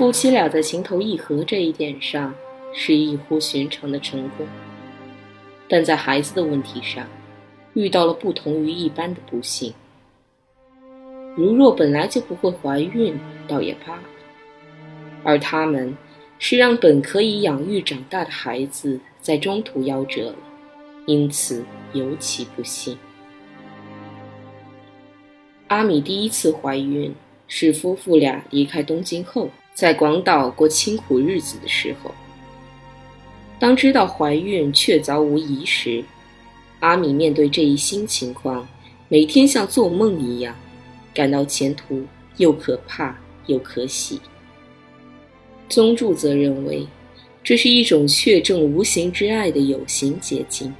夫妻俩在情投意合这一点上是异乎寻常的成功，但在孩子的问题上，遇到了不同于一般的不幸。如若本来就不会怀孕，倒也罢了；而他们，是让本可以养育长大的孩子在中途夭折了，因此尤其不幸。阿米第一次怀孕是夫妇俩离开东京后，在广岛过清苦日子的时候。当知道怀孕确凿无疑时，阿米面对这一新情况，每天像做梦一样。感到前途又可怕又可喜。宗助则认为，这是一种确证无形之爱的有形结晶。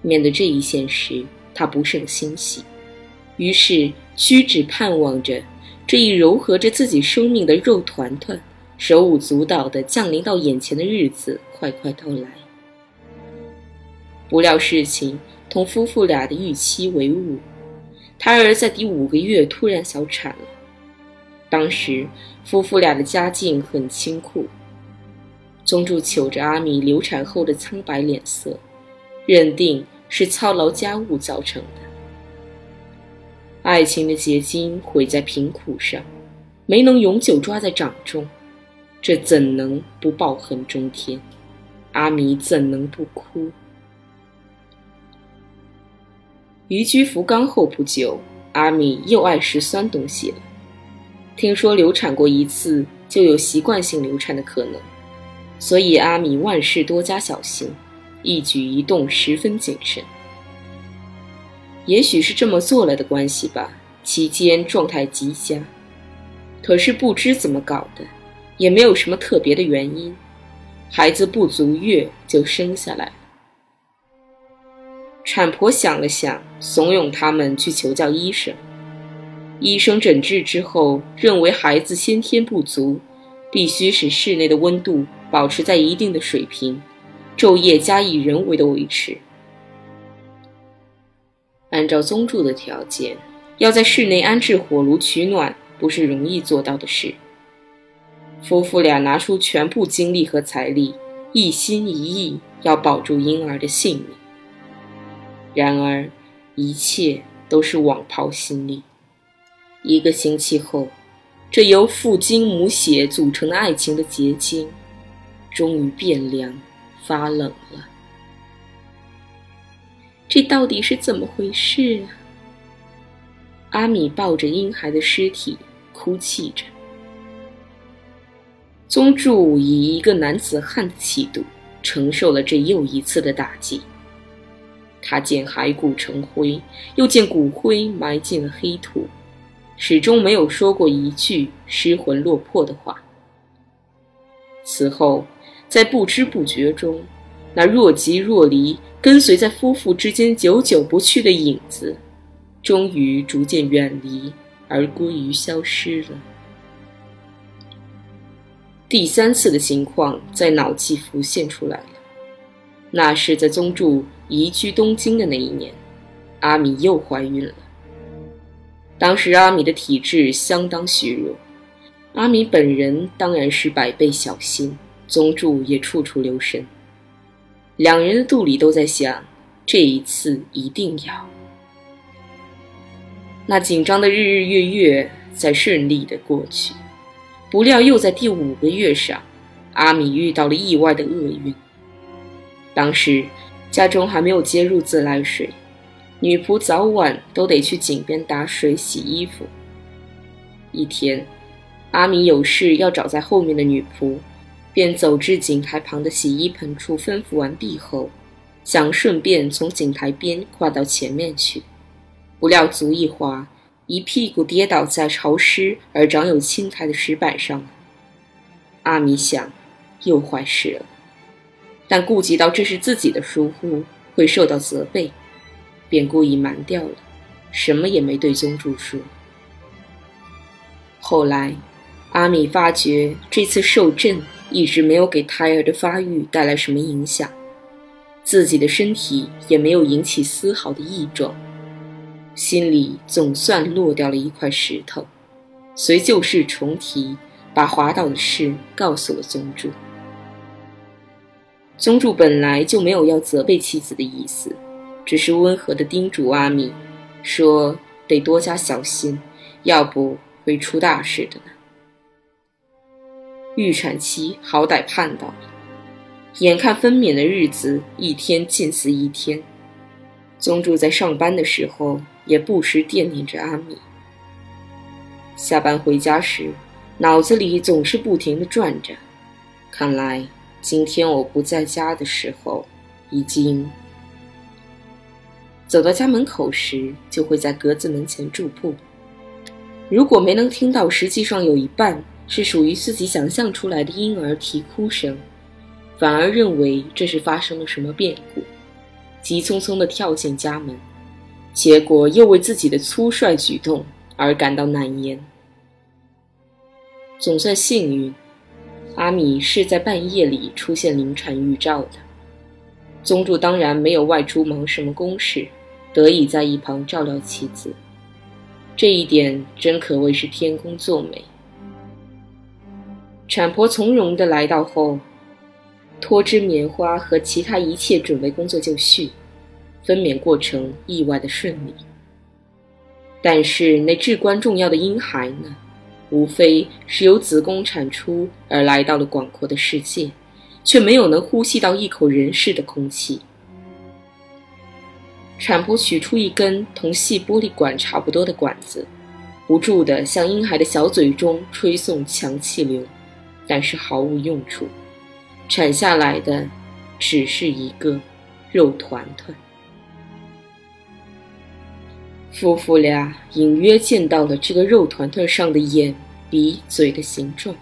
面对这一现实，他不胜欣喜，于是屈指盼望着这一糅合着自己生命的肉团团，手舞足蹈地降临到眼前的日子快快到来。不料事情同夫妇俩的预期为伍。胎儿在第五个月突然小产了。当时夫妇俩的家境很清苦，宗助瞅着阿米流产后的苍白脸色，认定是操劳家务造成的。爱情的结晶毁在贫苦上，没能永久抓在掌中，这怎能不抱恨中天？阿米怎能不哭？移居福冈后不久，阿米又爱吃酸东西了。听说流产过一次，就有习惯性流产的可能，所以阿米万事多加小心，一举一动十分谨慎。也许是这么做了的关系吧，期间状态极佳。可是不知怎么搞的，也没有什么特别的原因，孩子不足月就生下来了。产婆想了想，怂恿他们去求教医生。医生诊治之后，认为孩子先天不足，必须使室内的温度保持在一定的水平，昼夜加以人为的维持。按照宗助的条件，要在室内安置火炉取暖，不是容易做到的事。夫妇俩拿出全部精力和财力，一心一意要保住婴儿的性命。然而，一切都是枉抛心力。一个星期后，这由父精母血组成的爱情的结晶，终于变凉发冷了。这到底是怎么回事啊？阿米抱着婴孩的尸体哭泣着。宗助以一个男子汉的气度，承受了这又一次的打击。他见骸骨成灰，又见骨灰埋进了黑土，始终没有说过一句失魂落魄的话。此后，在不知不觉中，那若即若离、跟随在夫妇之间久久不去的影子，终于逐渐远离，而归于消失了。第三次的情况在脑际浮现出来了，那是在宗助。移居东京的那一年，阿米又怀孕了。当时阿米的体质相当虚弱，阿米本人当然是百倍小心，宗助也处处留神。两人的肚里都在想，这一次一定要。那紧张的日日月月在顺利的过去，不料又在第五个月上，阿米遇到了意外的厄运。当时家中还没有接入自来水，女仆早晚都得去井边打水洗衣服。一天，阿米有事要找在后面的女仆，便走至井台旁的洗衣盆处，吩咐完毕后，想顺便从井台边跨到前面去，不料足一滑，一屁股跌倒在潮湿而长有青苔的石板上。阿米想，又坏事了。但顾及到这是自己的疏忽，会受到责备，便故意瞒掉了，什么也没对宗助说。后来，阿米发觉这次受震一直没有给胎儿的发育带来什么影响，自己的身体也没有引起丝毫的异状，心里总算落掉了一块石头，遂旧事重提，把滑倒的事告诉了宗主。宗主本来就没有要责备妻子的意思，只是温和地叮嘱阿米，说得多加小心，要不会出大事的呢。预产期好歹盼到了，眼看分娩的日子一天近似一天，宗助在上班的时候也不时惦念着阿米。下班回家时，脑子里总是不停地转着，看来。今天我不在家的时候，已经走到家门口时，就会在格子门前驻步。如果没能听到，实际上有一半是属于自己想象出来的婴儿啼哭声，反而认为这是发生了什么变故，急匆匆地跳进家门，结果又为自己的粗率举动而感到难言。总算幸运。阿米是在半夜里出现临产预兆的，宗助当然没有外出忙什么公事，得以在一旁照料妻子。这一点真可谓是天公作美。产婆从容地来到后，脱脂棉花和其他一切准备工作就绪，分娩过程意外的顺利。但是那至关重要的婴孩呢？无非是由子宫产出而来到了广阔的世界，却没有能呼吸到一口人世的空气。产婆取出一根同细玻璃管差不多的管子，不住地向婴孩的小嘴中吹送强气流，但是毫无用处。产下来的只是一个肉团团。夫妇俩隐约见到了这个肉团团上的眼、鼻、嘴的形状，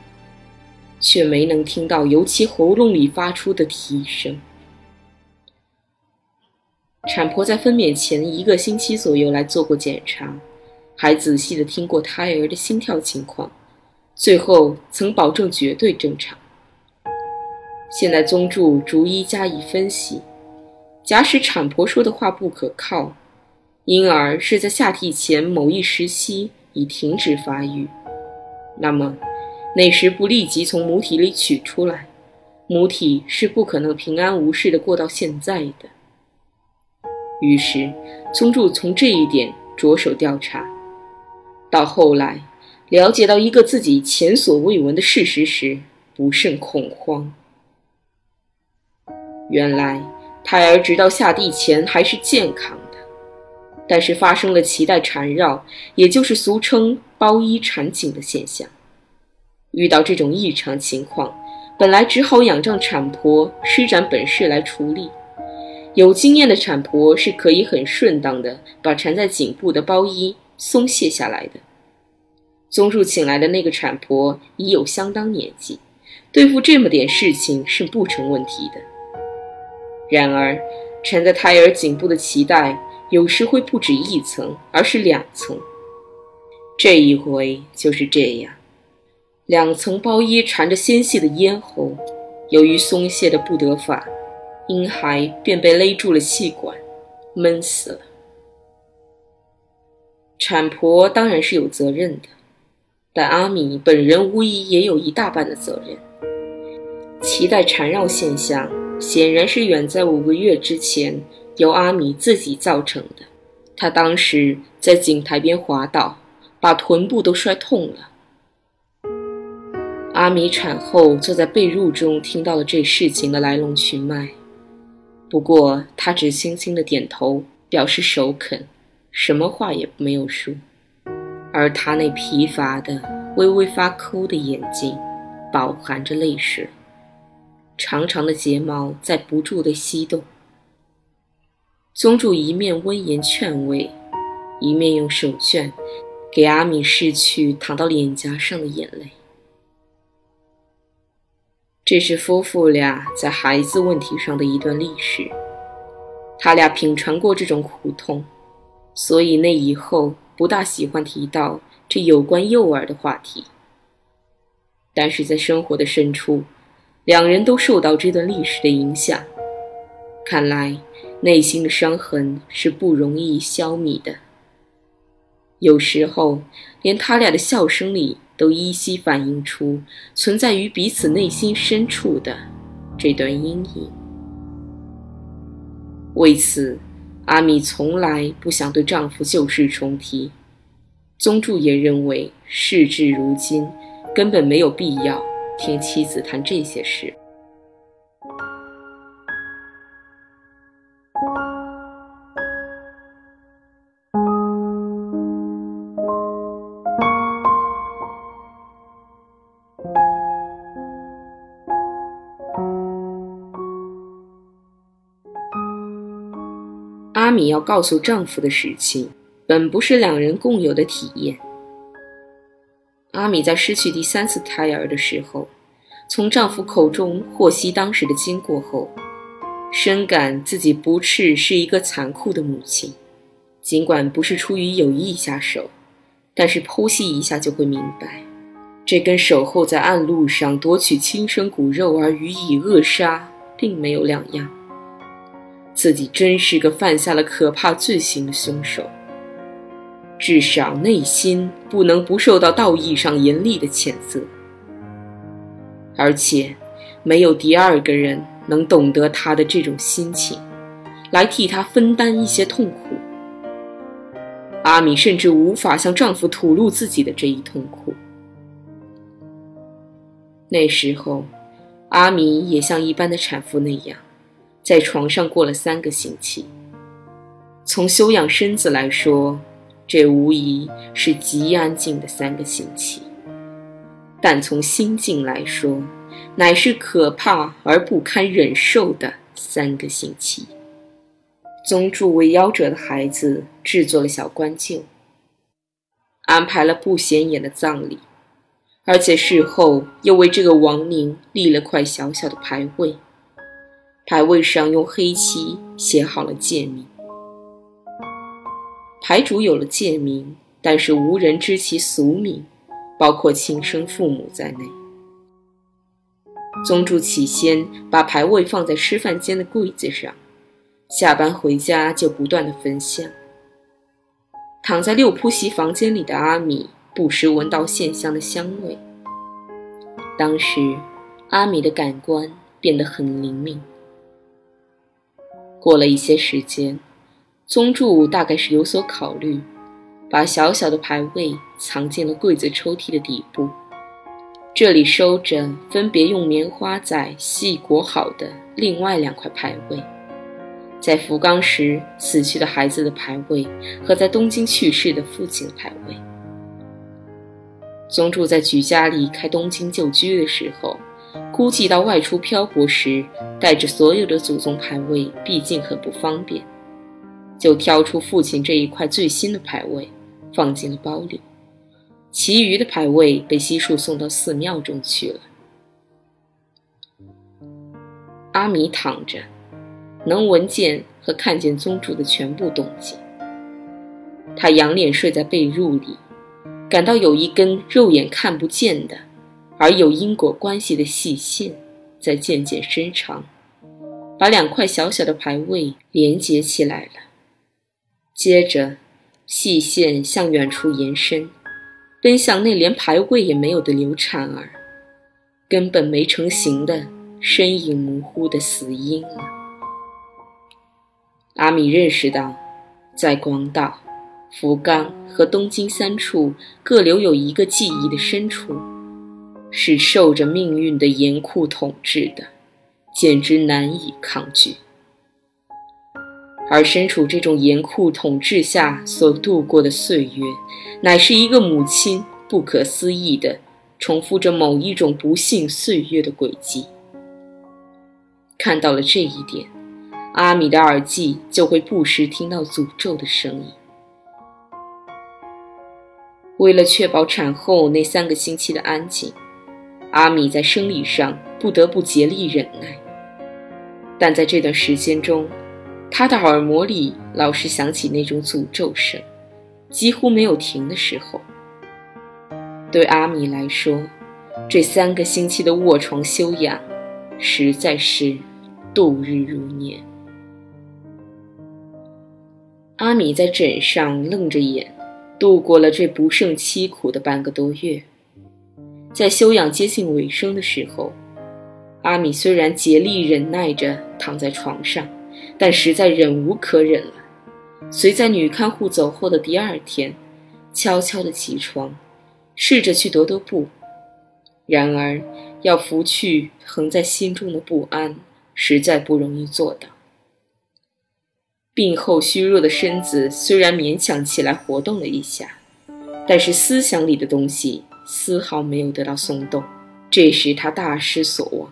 却没能听到由其喉咙里发出的啼声。产婆在分娩前一个星期左右来做过检查，还仔细的听过胎儿的心跳情况，最后曾保证绝对正常。现在宗助逐一加以分析，假使产婆说的话不可靠。婴儿是在下体前某一时期已停止发育，那么那时不立即从母体里取出来，母体是不可能平安无事的过到现在的。于是，宗助从这一点着手调查，到后来了解到一个自己前所未闻的事实时，不甚恐慌。原来，胎儿直到下地前还是健康的。但是发生了脐带缠绕，也就是俗称包衣缠颈的现象。遇到这种异常情况，本来只好仰仗产婆施展本事来处理。有经验的产婆是可以很顺当的把缠在颈部的包衣松懈下来的。宗树请来的那个产婆已有相当年纪，对付这么点事情是不成问题的。然而，缠在胎儿颈部的脐带。有时会不止一层，而是两层。这一回就是这样，两层包衣缠着纤细的咽喉，由于松懈的不得法，婴孩便被勒住了气管，闷死了。产婆当然是有责任的，但阿米本人无疑也有一大半的责任。脐带缠绕现象显然是远在五个月之前。由阿米自己造成的，他当时在井台边滑倒，把臀部都摔痛了。阿米产后坐在被褥中，听到了这事情的来龙去脉。不过，他只轻轻的点头，表示首肯，什么话也没有说。而他那疲乏的、微微发抠的眼睛，饱含着泪水，长长的睫毛在不住地翕动。宗主一面温言劝慰，一面用手绢给阿米拭去淌到脸颊上的眼泪。这是夫妇俩在孩子问题上的一段历史。他俩品尝过这种苦痛，所以那以后不大喜欢提到这有关幼儿的话题。但是在生活的深处，两人都受到这段历史的影响。看来内心的伤痕是不容易消弭的。有时候，连他俩的笑声里。都依稀反映出存在于彼此内心深处的这段阴影。为此，阿米从来不想对丈夫旧事重提。宗助也认为，事至如今，根本没有必要听妻子谈这些事。阿米要告诉丈夫的事情，本不是两人共有的体验。阿米在失去第三次胎儿的时候，从丈夫口中获悉当时的经过后，深感自己不啻是一个残酷的母亲。尽管不是出于有意下手，但是剖析一下就会明白，这跟守候在暗路上夺取亲生骨肉而予以扼杀，并没有两样。自己真是个犯下了可怕罪行的凶手，至少内心不能不受到道义上严厉的谴责。而且，没有第二个人能懂得他的这种心情，来替他分担一些痛苦。阿米甚至无法向丈夫吐露自己的这一痛苦。那时候，阿米也像一般的产妇那样。在床上过了三个星期。从修养身子来说，这无疑是极安静的三个星期；但从心境来说，乃是可怕而不堪忍受的三个星期。宗助为夭折的孩子制作了小棺柩，安排了不显眼的葬礼，而且事后又为这个亡灵立了块小小的牌位。牌位上用黑漆写好了戒名，牌主有了戒名，但是无人知其俗名，包括亲生父母在内。宗助起先把牌位放在吃饭间的柜子上，下班回家就不断的焚香。躺在六铺席房间里的阿米不时闻到线香的香味，当时阿米的感官变得很灵敏。过了一些时间，宗助大概是有所考虑，把小小的牌位藏进了柜子抽屉的底部。这里收着分别用棉花仔细裹好的另外两块牌位，在福冈时死去的孩子的牌位和在东京去世的父亲的牌位。宗助在举家离开东京旧居的时候。估计到外出漂泊时，带着所有的祖宗牌位，毕竟很不方便，就挑出父亲这一块最新的牌位，放进了包里。其余的牌位被悉数送到寺庙中去了。阿米躺着，能闻见和看见宗主的全部动静。他仰脸睡在被褥里，感到有一根肉眼看不见的。而有因果关系的细线在渐渐伸长，把两块小小的牌位连接起来了。接着，细线向远处延伸，奔向那连牌位也没有的流产儿，根本没成型的身影模糊的死婴了。阿米认识到，在广岛、福冈和东京三处各留有一个记忆的深处。是受着命运的严酷统治的，简直难以抗拒。而身处这种严酷统治下所度过的岁月，乃是一个母亲不可思议的重复着某一种不幸岁月的轨迹。看到了这一点，阿米的耳际就会不时听到诅咒的声音。为了确保产后那三个星期的安静，阿米在生理上不得不竭力忍耐。但在这段时间中，他的耳膜里老是响起那种诅咒声，几乎没有停的时候。对阿米来说，这三个星期的卧床休养，实在是度日如年。阿米在枕上愣着眼。度过了这不胜凄苦的半个多月，在休养接近尾声的时候，阿米虽然竭力忍耐着躺在床上，但实在忍无可忍了。遂在女看护走后的第二天，悄悄地起床，试着去踱踱步。然而，要拂去横在心中的不安，实在不容易做到。病后虚弱的身子虽然勉强起来活动了一下，但是思想里的东西丝毫没有得到松动。这时他大失所望，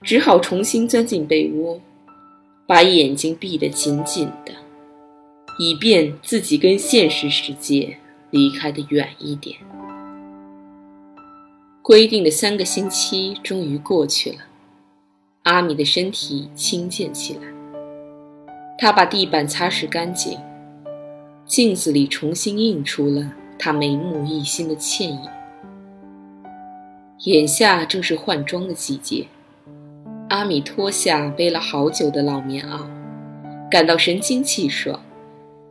只好重新钻进被窝，把眼睛闭得紧紧的，以便自己跟现实世界离开的远一点。规定的三个星期终于过去了，阿米的身体轻健起来。他把地板擦拭干净，镜子里重新映出了他眉目一新的倩影。眼下正是换装的季节，阿米脱下背了好久的老棉袄，感到神清气爽，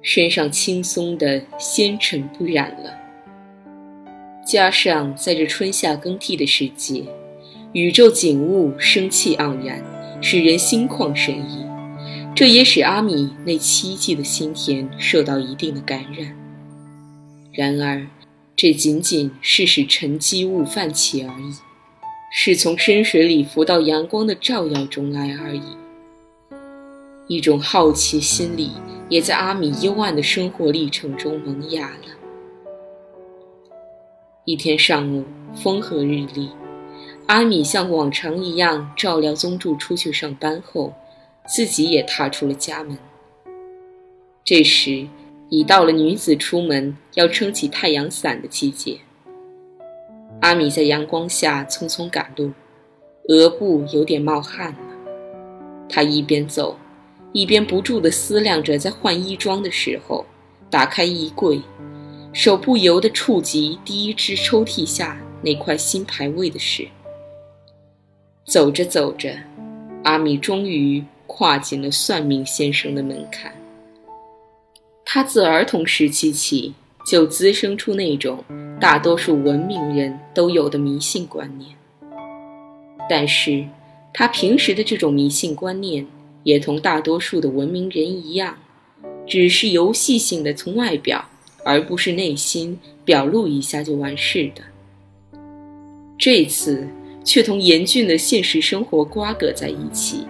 身上轻松的纤尘不染了。加上在这春夏更替的时节，宇宙景物生气盎然，使人心旷神怡。这也使阿米那凄寂的心田受到一定的感染。然而，这仅仅是使沉积物泛起而已，是从深水里浮到阳光的照耀中来而已。一种好奇心理也在阿米幽暗的生活历程中萌芽了。一天上午，风和日丽，阿米像往常一样照料宗助出去上班后。自己也踏出了家门。这时，已到了女子出门要撑起太阳伞的季节。阿米在阳光下匆匆赶路，额部有点冒汗了。他一边走，一边不住地思量着在换衣装的时候，打开衣柜，手不由得触及第一只抽屉下那块新牌位的事。走着走着，阿米终于。跨进了算命先生的门槛。他自儿童时期起就滋生出那种大多数文明人都有的迷信观念，但是他平时的这种迷信观念也同大多数的文明人一样，只是游戏性的从外表而不是内心表露一下就完事的。这次却同严峻的现实生活瓜葛在一起。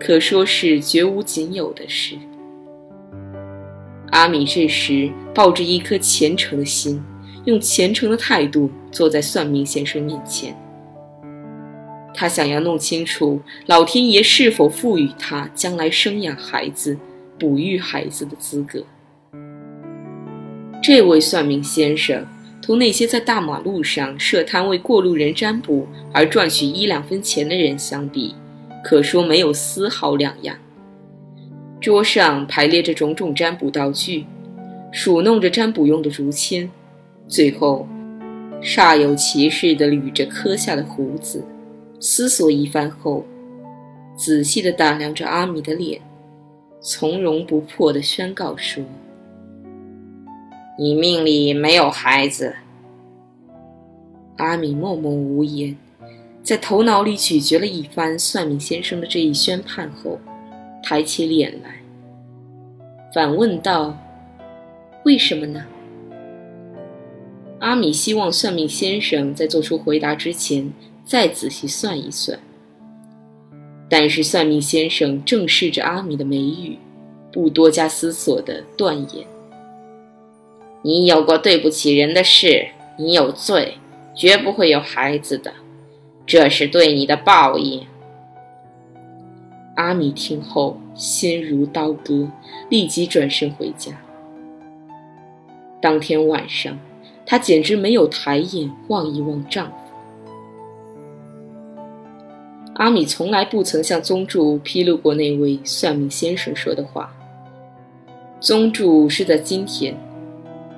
可说是绝无仅有的事。阿米这时抱着一颗虔诚的心，用虔诚的态度坐在算命先生面前。他想要弄清楚老天爷是否赋予他将来生养孩子、哺育孩子的资格。这位算命先生同那些在大马路上设摊为过路人占卜而赚取一两分钱的人相比。可说没有丝毫两样。桌上排列着种种占卜道具，数弄着占卜用的竹签，最后煞有其事地捋着磕下的胡子，思索一番后，仔细地打量着阿米的脸，从容不迫地宣告说：“你命里没有孩子。”阿米默默无言。在头脑里咀嚼了一番算命先生的这一宣判后，抬起脸来，反问道：“为什么呢？”阿米希望算命先生在做出回答之前再仔细算一算，但是算命先生正视着阿米的眉宇，不多加思索的断言：“你有过对不起人的事，你有罪，绝不会有孩子的，这是对你的报应。”阿米听后心如刀割，立即转身回家。当天晚上。她简直没有抬眼望一望丈夫。阿米从来不曾向宗助披露过那位算命先生说的话。宗助是在今天，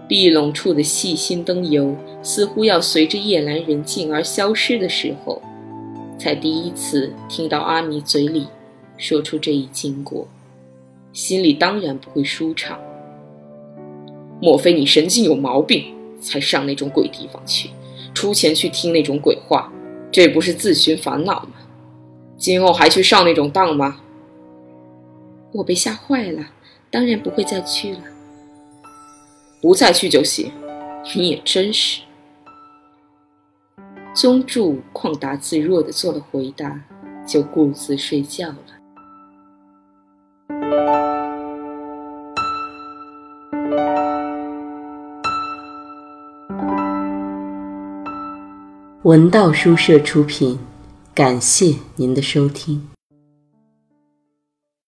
壁笼处的细心灯油似乎要随着夜阑人静而消失的时候，才第一次听到阿米嘴里说出这一经过，心里当然不会舒畅。莫非你神经有毛病？才上那种鬼地方去，出钱去听那种鬼话，这不是自寻烦恼吗？今后还去上那种当吗？我被吓坏了，当然不会再去了。不再去就行。你也真是。宗助旷达自若的做了回答，就顾自睡觉了。文道书社出品，感谢您的收听。